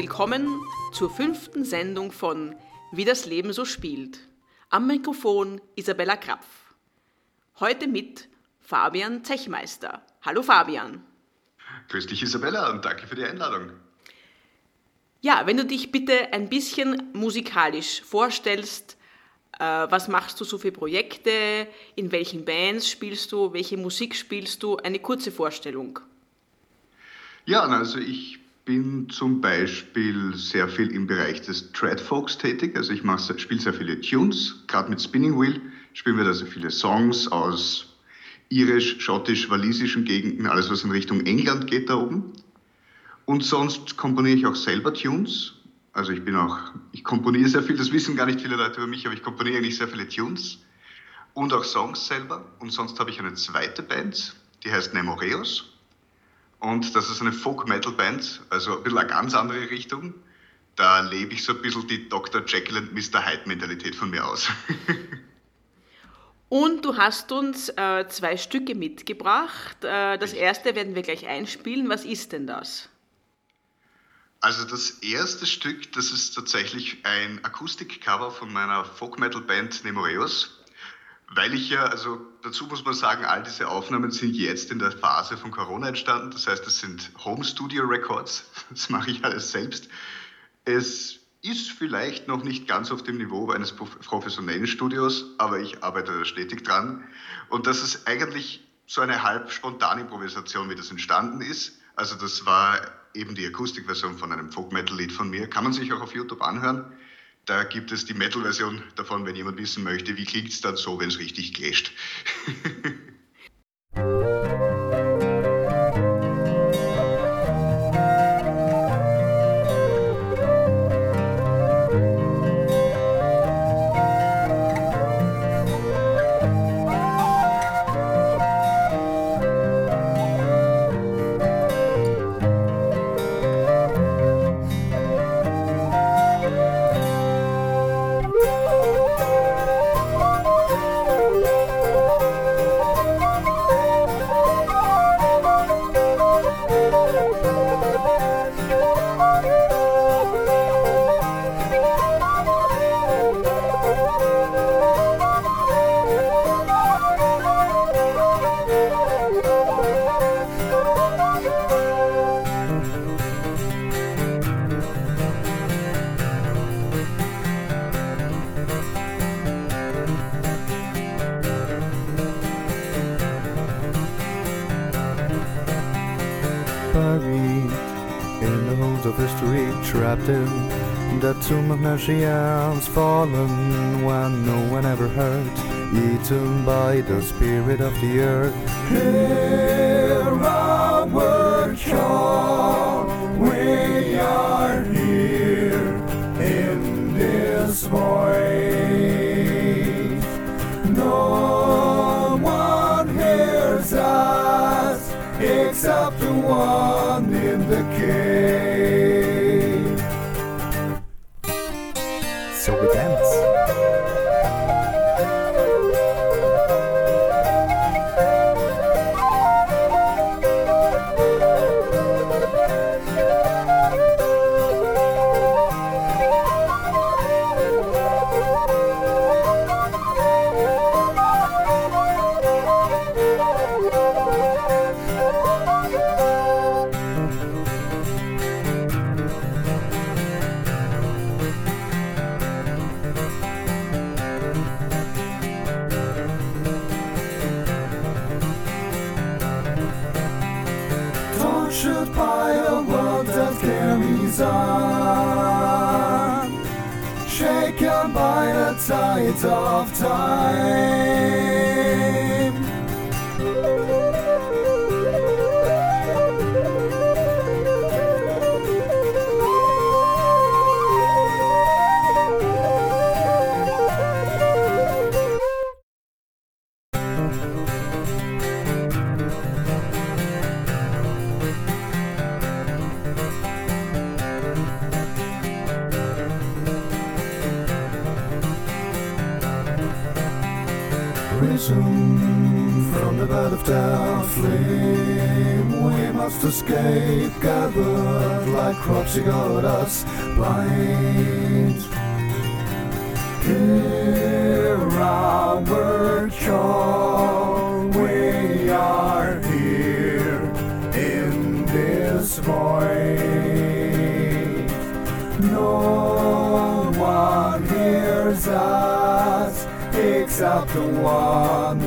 Willkommen zur fünften Sendung von Wie das Leben so spielt. Am Mikrofon Isabella Krapf. Heute mit Fabian Zechmeister. Hallo Fabian. Grüß dich Isabella und danke für die Einladung. Ja, wenn du dich bitte ein bisschen musikalisch vorstellst, äh, was machst du so für Projekte, in welchen Bands spielst du, welche Musik spielst du, eine kurze Vorstellung. Ja, also ich bin zum Beispiel sehr viel im Bereich des Treadfolks tätig. Also ich spiele sehr viele Tunes, gerade mit Spinning Wheel spielen wir da sehr viele Songs aus irisch, schottisch, walisischen Gegenden, alles was in Richtung England geht da oben. Und sonst komponiere ich auch selber Tunes. Also ich bin auch, ich komponiere sehr viel, das wissen gar nicht viele Leute über mich, aber ich komponiere eigentlich sehr viele Tunes und auch Songs selber. Und sonst habe ich eine zweite Band, die heißt Nemoreos. Und das ist eine Folk-Metal-Band, also ein bisschen eine ganz andere Richtung. Da lebe ich so ein bisschen die Dr. Jekyll und Mr. Hyde-Mentalität von mir aus. Und du hast uns äh, zwei Stücke mitgebracht. Äh, das erste werden wir gleich einspielen. Was ist denn das? Also das erste Stück, das ist tatsächlich ein Akustikcover von meiner Folk-Metal-Band Nemoreos weil ich ja, also dazu muss man sagen, all diese Aufnahmen sind jetzt in der Phase von Corona entstanden. Das heißt, es sind Home Studio Records. Das mache ich alles selbst. Es ist vielleicht noch nicht ganz auf dem Niveau eines professionellen Studios, aber ich arbeite da stetig dran. Und das ist eigentlich so eine halb spontane Improvisation, wie das entstanden ist. Also das war eben die Akustikversion von einem Folk-Metal-Lied von mir. Kann man sich auch auf YouTube anhören. Da gibt es die Metal-Version davon, wenn jemand wissen möchte, wie klingt es dann so, wenn es richtig clasht. Paris, in the holes of history, trapped in the tomb of nations, fallen when no one ever heard, eaten by the spirit of the earth. Here onward, child. In shaken by the tides of time. The flame, we must escape. Gathered like crops, you got us blind. Hear our call, we are here in this void. No one hears us except the one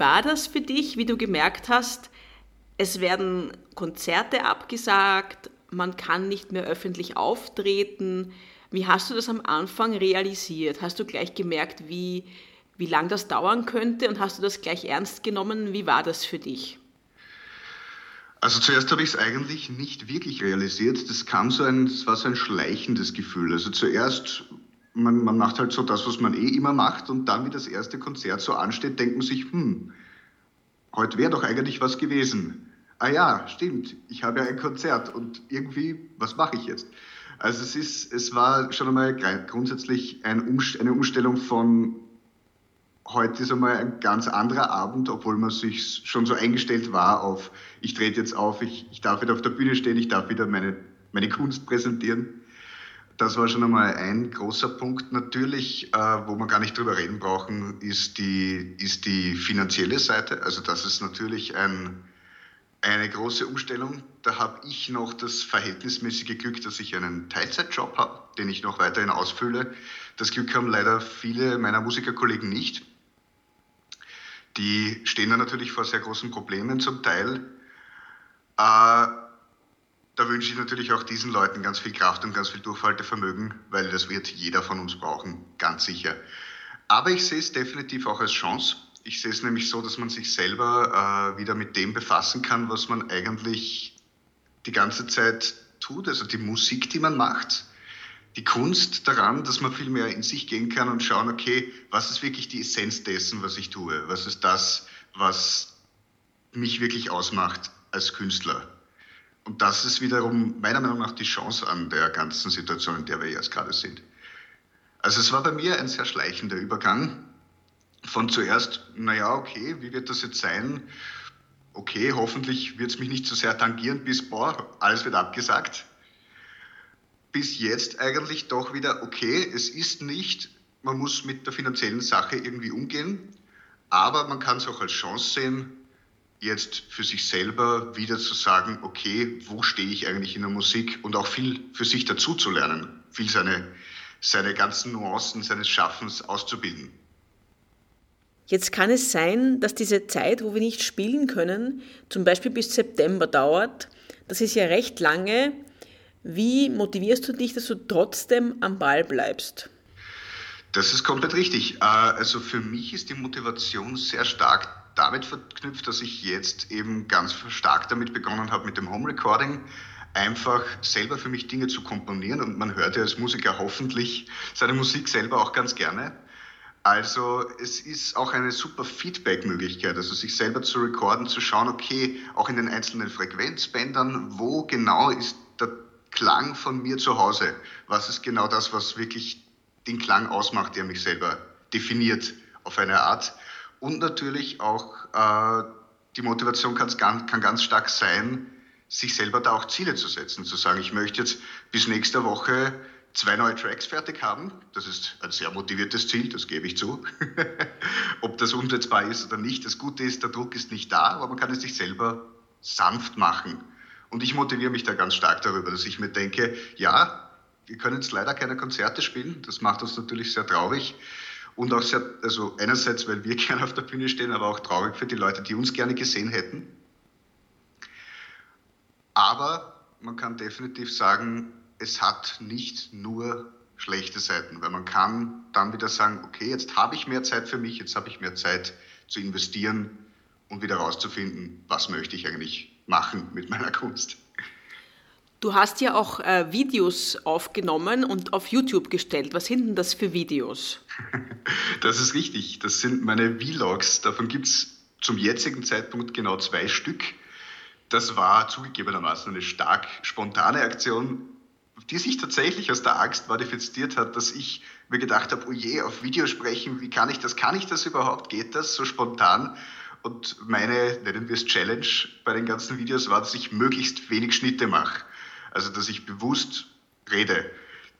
war das für dich, wie du gemerkt hast, es werden Konzerte abgesagt, man kann nicht mehr öffentlich auftreten? Wie hast du das am Anfang realisiert? Hast du gleich gemerkt, wie, wie lang das dauern könnte und hast du das gleich ernst genommen? Wie war das für dich? Also zuerst habe ich es eigentlich nicht wirklich realisiert. Das kam so ein, das war so ein schleichendes Gefühl. Also zuerst, man, man macht halt so das, was man eh immer macht und dann, wie das erste Konzert so ansteht, denkt man sich, hm, heute wäre doch eigentlich was gewesen. Ah ja, stimmt, ich habe ja ein Konzert und irgendwie, was mache ich jetzt? Also es ist, es war schon einmal grundsätzlich eine Umstellung von heute ist einmal ein ganz anderer Abend, obwohl man sich schon so eingestellt war auf, ich trete jetzt auf, ich, ich darf wieder auf der Bühne stehen, ich darf wieder meine, meine Kunst präsentieren. Das war schon einmal ein großer Punkt. Natürlich, äh, wo wir gar nicht drüber reden brauchen, ist die, ist die finanzielle Seite. Also das ist natürlich ein, eine große Umstellung. Da habe ich noch das verhältnismäßige Glück, dass ich einen Teilzeitjob habe, den ich noch weiterhin ausfülle. Das Glück haben leider viele meiner Musikerkollegen nicht. Die stehen da natürlich vor sehr großen Problemen zum Teil. Äh, da wünsche ich natürlich auch diesen Leuten ganz viel Kraft und ganz viel Durchhaltevermögen, weil das wird jeder von uns brauchen, ganz sicher. Aber ich sehe es definitiv auch als Chance. Ich sehe es nämlich so, dass man sich selber äh, wieder mit dem befassen kann, was man eigentlich die ganze Zeit tut, also die Musik, die man macht die Kunst daran, dass man viel mehr in sich gehen kann und schauen, okay, was ist wirklich die Essenz dessen, was ich tue? Was ist das, was mich wirklich ausmacht als Künstler? Und das ist wiederum meiner Meinung nach die Chance an der ganzen Situation, in der wir jetzt gerade sind. Also es war bei mir ein sehr schleichender Übergang von zuerst, naja, okay, wie wird das jetzt sein? Okay, hoffentlich wird es mich nicht so sehr tangieren, bis, boah, alles wird abgesagt bis jetzt eigentlich doch wieder, okay, es ist nicht, man muss mit der finanziellen Sache irgendwie umgehen, aber man kann es auch als Chance sehen, jetzt für sich selber wieder zu sagen, okay, wo stehe ich eigentlich in der Musik und auch viel für sich dazu zu lernen, viel seine, seine ganzen Nuancen seines Schaffens auszubilden. Jetzt kann es sein, dass diese Zeit, wo wir nicht spielen können, zum Beispiel bis September dauert. Das ist ja recht lange. Wie motivierst du dich, dass du trotzdem am Ball bleibst? Das ist komplett richtig. Äh, also für mich ist die Motivation sehr stark damit verknüpft, dass ich jetzt eben ganz stark damit begonnen habe mit dem Home Recording, einfach selber für mich Dinge zu komponieren und man hört ja als Musiker hoffentlich seine Musik selber auch ganz gerne. Also es ist auch eine super Feedback-Möglichkeit, also sich selber zu recorden, zu schauen, okay, auch in den einzelnen Frequenzbändern, wo genau ist der Klang von mir zu Hause. Was ist genau das, was wirklich den Klang ausmacht, der mich selber definiert auf eine Art. Und natürlich auch äh, die Motivation kann ganz stark sein, sich selber da auch Ziele zu setzen, zu sagen, ich möchte jetzt bis nächste Woche zwei neue Tracks fertig haben. Das ist ein sehr motiviertes Ziel, das gebe ich zu. Ob das umsetzbar ist oder nicht, das Gute ist, der Druck ist nicht da, aber man kann es sich selber sanft machen. Und ich motiviere mich da ganz stark darüber, dass ich mir denke, ja, wir können jetzt leider keine Konzerte spielen. Das macht uns natürlich sehr traurig. Und auch sehr, also einerseits, weil wir gerne auf der Bühne stehen, aber auch traurig für die Leute, die uns gerne gesehen hätten. Aber man kann definitiv sagen, es hat nicht nur schlechte Seiten, weil man kann dann wieder sagen, okay, jetzt habe ich mehr Zeit für mich, jetzt habe ich mehr Zeit zu investieren und wieder rauszufinden, was möchte ich eigentlich machen mit meiner Kunst. Du hast ja auch äh, Videos aufgenommen und auf YouTube gestellt. Was sind denn das für Videos? das ist richtig. Das sind meine Vlogs. Davon gibt es zum jetzigen Zeitpunkt genau zwei Stück. Das war zugegebenermaßen eine stark spontane Aktion, die sich tatsächlich aus der Angst manifestiert hat, dass ich mir gedacht habe, oh je, auf Video sprechen, wie kann ich das, kann ich das überhaupt, geht das so spontan? Und meine, nennen wir es Challenge bei den ganzen Videos war, dass ich möglichst wenig Schnitte mache. Also, dass ich bewusst rede.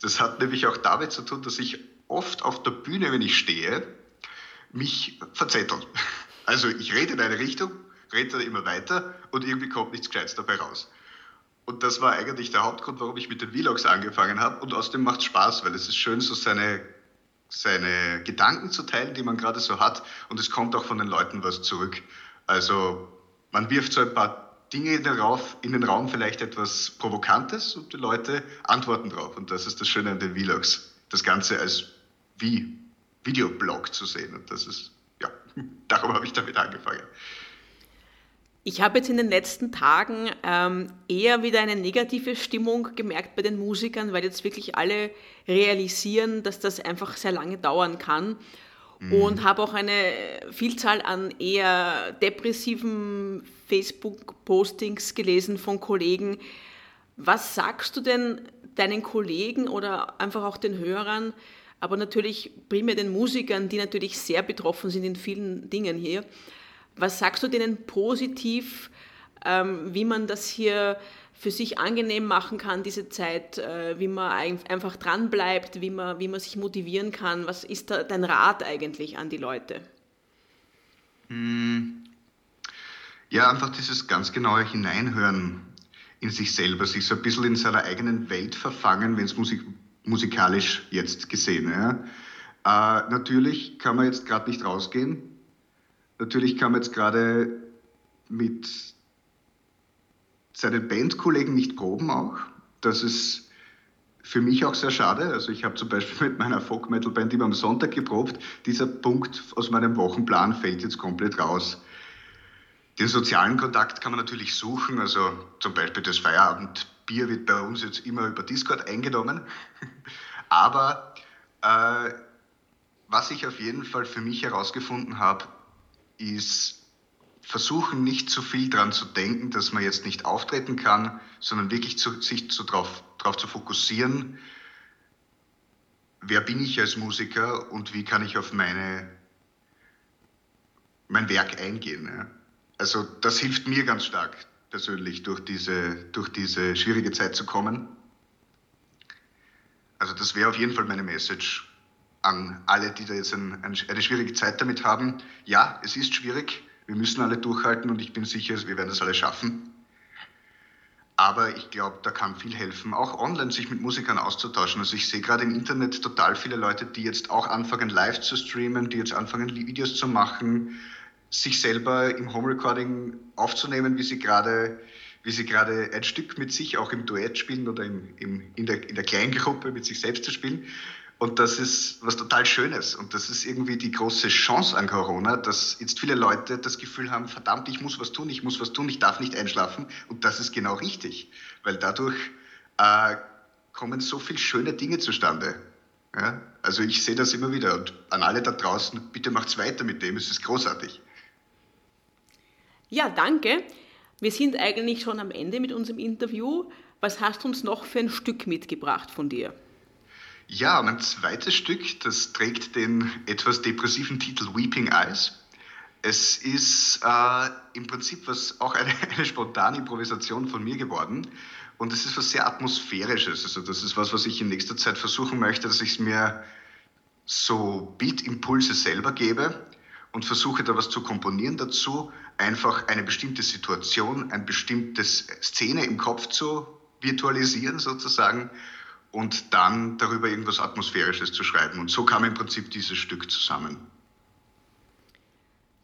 Das hat nämlich auch damit zu tun, dass ich oft auf der Bühne, wenn ich stehe, mich verzettel. Also, ich rede in eine Richtung, rede dann immer weiter und irgendwie kommt nichts Gescheites dabei raus. Und das war eigentlich der Hauptgrund, warum ich mit den Vlogs angefangen habe. Und außerdem macht es Spaß, weil es ist schön, so seine, seine Gedanken zu teilen, die man gerade so hat. Und es kommt auch von den Leuten was zurück. Also man wirft so ein paar Dinge in den, Raum, in den Raum, vielleicht etwas Provokantes und die Leute antworten drauf. Und das ist das Schöne an den Vlogs. Das Ganze als wie Videoblog zu sehen. Und das ist, ja, darum habe ich damit angefangen. Ich habe jetzt in den letzten Tagen ähm, eher wieder eine negative Stimmung gemerkt bei den Musikern, weil jetzt wirklich alle realisieren, dass das einfach sehr lange dauern kann. Mhm. Und habe auch eine Vielzahl an eher depressiven Facebook-Postings gelesen von Kollegen. Was sagst du denn deinen Kollegen oder einfach auch den Hörern, aber natürlich primär den Musikern, die natürlich sehr betroffen sind in vielen Dingen hier? Was sagst du denen positiv, ähm, wie man das hier für sich angenehm machen kann, diese Zeit, äh, wie man einfach dran bleibt, wie man, wie man sich motivieren kann. Was ist da dein Rat eigentlich an die Leute? Hm. Ja, einfach dieses ganz genaue Hineinhören in sich selber, sich so ein bisschen in seiner eigenen Welt verfangen, wenn es Musik, musikalisch jetzt gesehen. Ja. Äh, natürlich kann man jetzt gerade nicht rausgehen. Natürlich kann man jetzt gerade mit seinen Bandkollegen nicht proben auch. Das ist für mich auch sehr schade. Also ich habe zum Beispiel mit meiner Folk-Metal-Band immer am Sonntag geprobt. Dieser Punkt aus meinem Wochenplan fällt jetzt komplett raus. Den sozialen Kontakt kann man natürlich suchen. Also zum Beispiel das Feierabendbier wird bei uns jetzt immer über Discord eingenommen. Aber äh, was ich auf jeden Fall für mich herausgefunden habe, ist versuchen nicht zu viel daran zu denken, dass man jetzt nicht auftreten kann, sondern wirklich zu, sich zu, drauf, drauf zu fokussieren, wer bin ich als Musiker und wie kann ich auf meine, mein Werk eingehen. Ja? Also das hilft mir ganz stark persönlich durch diese, durch diese schwierige Zeit zu kommen. Also das wäre auf jeden Fall meine Message an alle, die da jetzt ein, eine schwierige Zeit damit haben. Ja, es ist schwierig, wir müssen alle durchhalten und ich bin sicher, wir werden das alle schaffen. Aber ich glaube, da kann viel helfen, auch online sich mit Musikern auszutauschen. Also ich sehe gerade im Internet total viele Leute, die jetzt auch anfangen, live zu streamen, die jetzt anfangen, Videos zu machen, sich selber im Home Recording aufzunehmen, wie sie gerade wie sie gerade ein Stück mit sich auch im Duett spielen oder im, im, in, der, in der Kleingruppe mit sich selbst zu spielen. Und das ist was total Schönes. Und das ist irgendwie die große Chance an Corona, dass jetzt viele Leute das Gefühl haben, verdammt, ich muss was tun, ich muss was tun, ich darf nicht einschlafen. Und das ist genau richtig. Weil dadurch äh, kommen so viele schöne Dinge zustande. Ja? Also ich sehe das immer wieder. Und an alle da draußen, bitte macht's weiter mit dem, es ist großartig. Ja, danke. Wir sind eigentlich schon am Ende mit unserem Interview. Was hast du uns noch für ein Stück mitgebracht von dir? Ja, mein zweites Stück, das trägt den etwas depressiven Titel Weeping Eyes. Es ist äh, im Prinzip was auch eine, eine spontane Improvisation von mir geworden. Und es ist was sehr Atmosphärisches. Also das ist was, was ich in nächster Zeit versuchen möchte, dass ich es mir so Beat-Impulse selber gebe und versuche da was zu komponieren dazu. Einfach eine bestimmte Situation, eine bestimmte Szene im Kopf zu virtualisieren sozusagen und dann darüber irgendwas Atmosphärisches zu schreiben. Und so kam im Prinzip dieses Stück zusammen.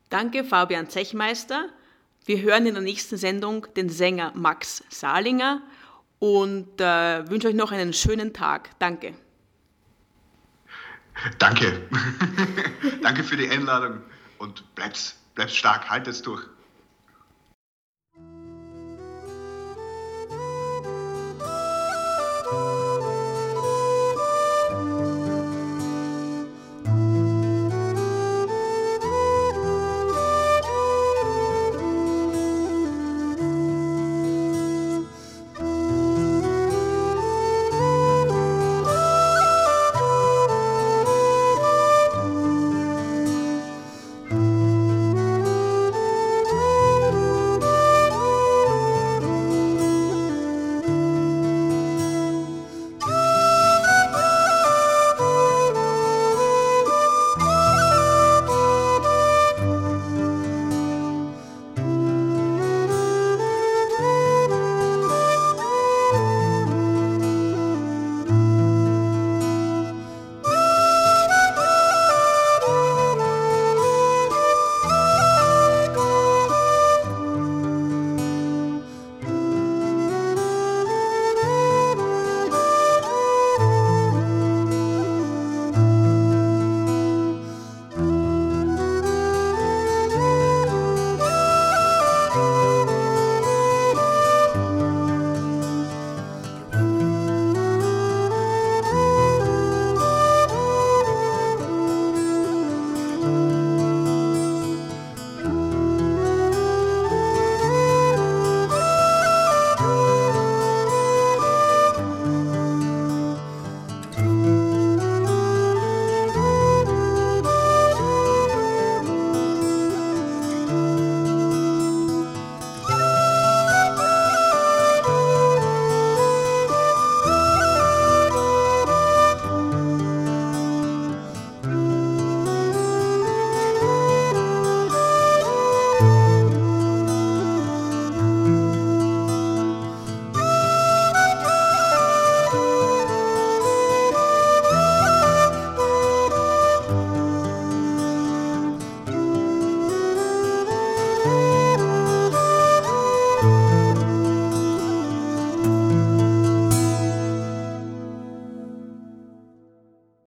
Danke, Fabian Zechmeister. Wir hören in der nächsten Sendung den Sänger Max Salinger und äh, wünsche euch noch einen schönen Tag. Danke. Danke. Danke für die Einladung und bleib's, bleib's stark, haltet's durch.